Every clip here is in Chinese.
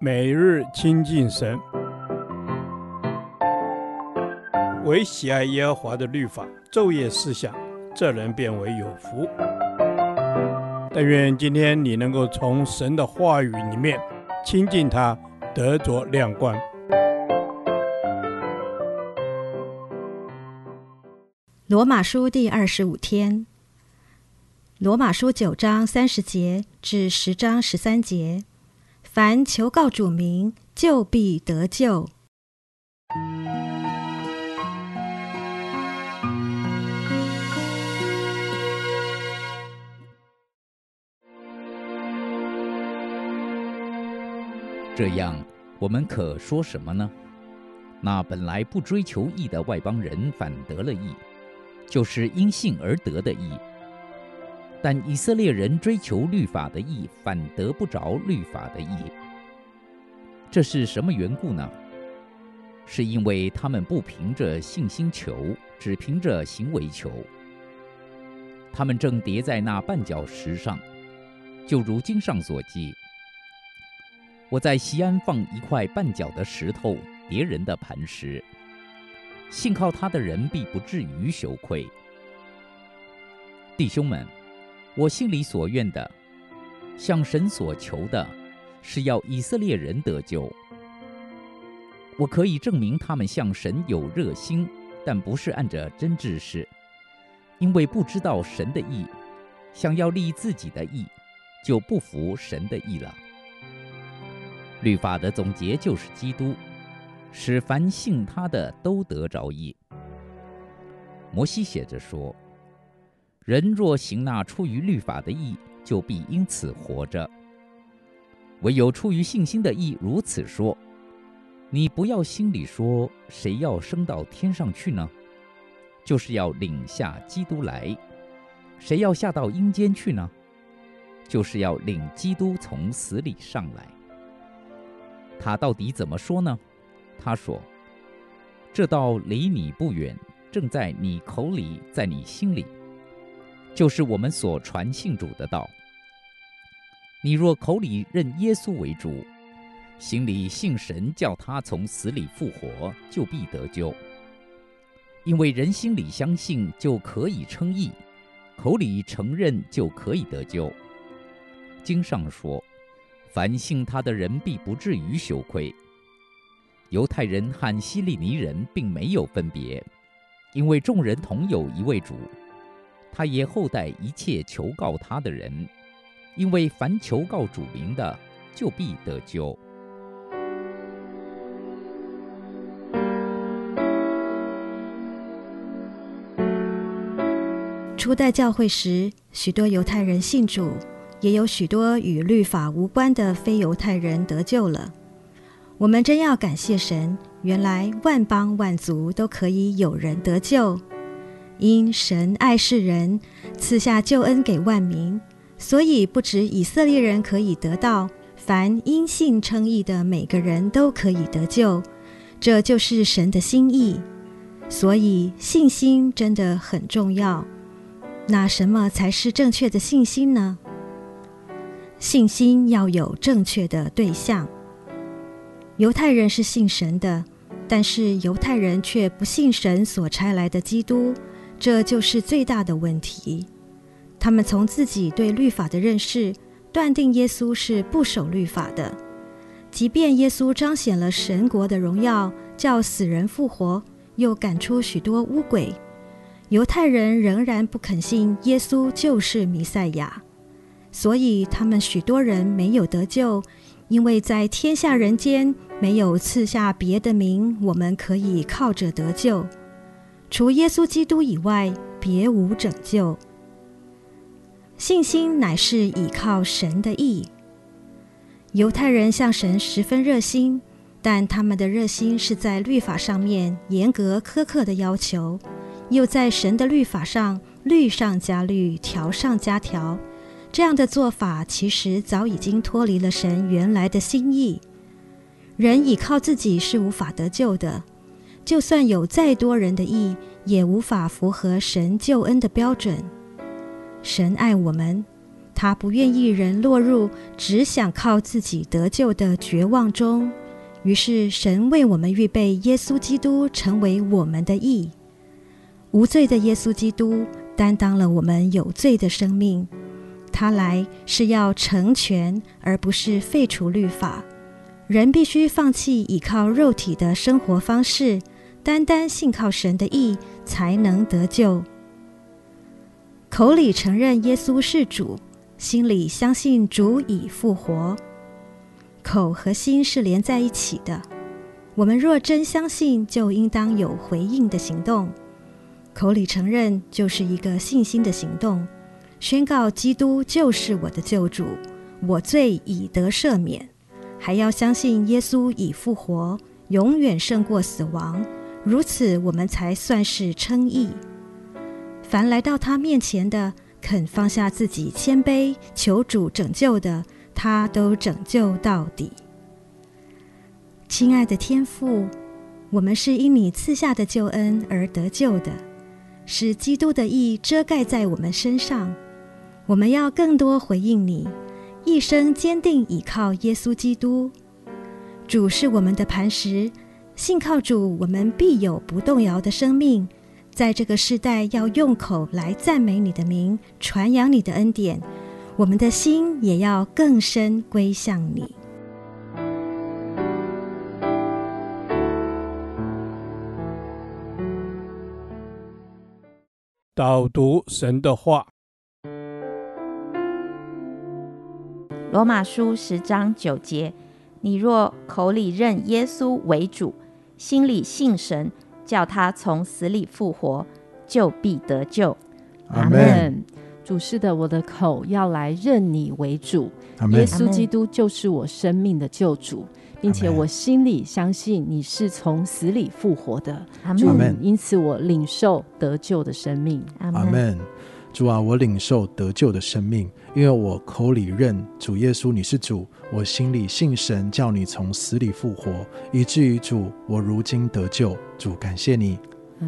每日亲近神，唯喜爱耶和华的律法，昼夜思想，这人便为有福。但愿今天你能够从神的话语里面亲近他，得着亮光。罗马书第二十五天，罗马书九章三十节至十章十三节。凡求告主名，就必得救。这样，我们可说什么呢？那本来不追求义的外邦人反得了义，就是因信而得的义。但以色列人追求律法的义，反得不着律法的义。这是什么缘故呢？是因为他们不凭着信心求，只凭着行为求。他们正跌在那绊脚石上，就如经上所记：“我在西安放一块绊脚的石头，跌人的磐石。信靠他的人必不至于羞愧。”弟兄们。我心里所愿的，向神所求的，是要以色列人得救。我可以证明他们向神有热心，但不是按着真知识，因为不知道神的意，想要立自己的意，就不服神的意了。律法的总结就是基督，使凡信他的都得着意。摩西写着说。人若行那出于律法的义，就必因此活着。唯有出于信心的义，如此说：你不要心里说，谁要升到天上去呢？就是要领下基督来。谁要下到阴间去呢？就是要领基督从死里上来。他到底怎么说呢？他说：这道离你不远，正在你口里，在你心里。就是我们所传信主的道。你若口里认耶稣为主，心里信神叫他从死里复活，就必得救。因为人心里相信就可以称义，口里承认就可以得救。经上说：凡信他的人必不至于羞愧。犹太人和希利尼人并没有分别，因为众人同有一位主。他也厚待一切求告他的人，因为凡求告主名的，就必得救。初代教会时，许多犹太人信主，也有许多与律法无关的非犹太人得救了。我们真要感谢神，原来万邦万族都可以有人得救。因神爱世人，赐下救恩给万民，所以不止以色列人可以得到，凡因信称义的每个人都可以得救。这就是神的心意。所以信心真的很重要。那什么才是正确的信心呢？信心要有正确的对象。犹太人是信神的，但是犹太人却不信神所差来的基督。这就是最大的问题。他们从自己对律法的认识，断定耶稣是不守律法的。即便耶稣彰显了神国的荣耀，叫死人复活，又赶出许多污鬼，犹太人仍然不肯信耶稣就是弥赛亚。所以他们许多人没有得救，因为在天下人间没有赐下别的名，我们可以靠着得救。除耶稣基督以外，别无拯救。信心乃是倚靠神的意。犹太人向神十分热心，但他们的热心是在律法上面严格苛刻的要求，又在神的律法上律上加律，条上加条。这样的做法，其实早已经脱离了神原来的心意。人倚靠自己是无法得救的。就算有再多人的义，也无法符合神救恩的标准。神爱我们，他不愿意人落入只想靠自己得救的绝望中。于是，神为我们预备耶稣基督成为我们的义，无罪的耶稣基督担当了我们有罪的生命。他来是要成全，而不是废除律法。人必须放弃依靠肉体的生活方式，单单信靠神的义，才能得救。口里承认耶稣是主，心里相信主已复活。口和心是连在一起的。我们若真相信，就应当有回应的行动。口里承认就是一个信心的行动，宣告基督就是我的救主，我罪已得赦免，还要相信耶稣已复活，永远胜过死亡。如此，我们才算是称义。凡来到他面前的，肯放下自己，谦卑求主拯救的。他都拯救到底。亲爱的天父，我们是因你赐下的救恩而得救的，使基督的义遮盖在我们身上。我们要更多回应你，一生坚定倚靠耶稣基督。主是我们的磐石，信靠主，我们必有不动摇的生命。在这个世代，要用口来赞美你的名，传扬你的恩典。我们的心也要更深归向你。导读神的话，《罗马书》十章九节：你若口里认耶稣为主，心里信神，叫他从死里复活，就必得救。阿门。主是的，我的口要来认你为主，耶稣基督就是我生命的救主，并且我心里相信你是从死里复活的，主，因此我领受得救的生命。阿门。主啊，我领受得救的生命，因为我口里认主耶稣你是主，我心里信神叫你从死里复活，以至于主，我如今得救。主，感谢你。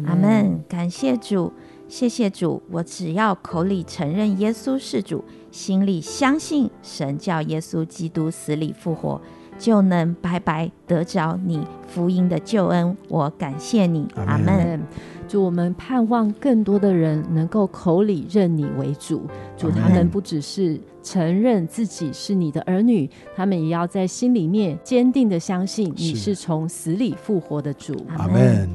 阿门。感谢主。谢谢主，我只要口里承认耶稣是主，心里相信神叫耶稣基督死里复活，就能白白得着你福音的救恩。我感谢你，阿门。主，我们盼望更多的人能够口里认你为主。主，他们不只是承认自己是你的儿女，他们也要在心里面坚定的相信你是从死里复活的主。阿门。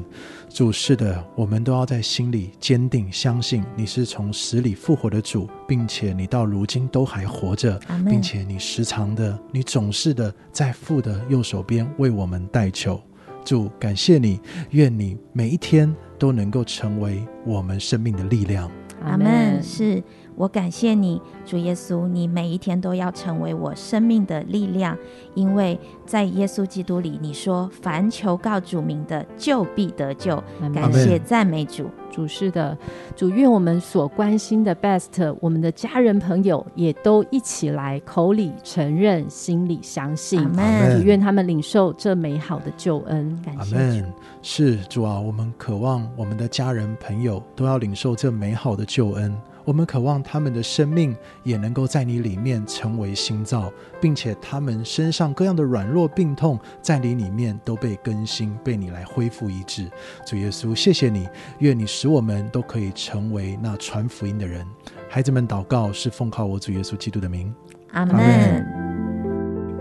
主，是的，我们都要在心里坚定相信你是从死里复活的主，并且你到如今都还活着，并且你时常的，你总是的在父的右手边为我们代求。主，感谢你，愿你每一天都能够成为我们生命的力量。阿门。是。我感谢你，主耶稣，你每一天都要成为我生命的力量，因为在耶稣基督里，你说凡求告主名的，就必得救。感谢赞美主，主是的，主愿我们所关心的 best，我们的家人朋友也都一起来口里承认，心里相信。阿门。愿他们领受这美好的救恩。感谢主。是主啊，我们渴望我们的家人朋友都要领受这美好的救恩。我们渴望他们的生命也能够在你里面成为新造，并且他们身上各样的软弱病痛，在你里面都被更新，被你来恢复医治。主耶稣，谢谢你，愿你使我们都可以成为那传福音的人。孩子们祷告是奉靠我主耶稣基督的名，阿门。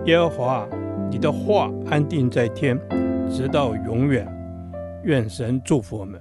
耶和华，你的话安定在天，直到永远。愿神祝福我们。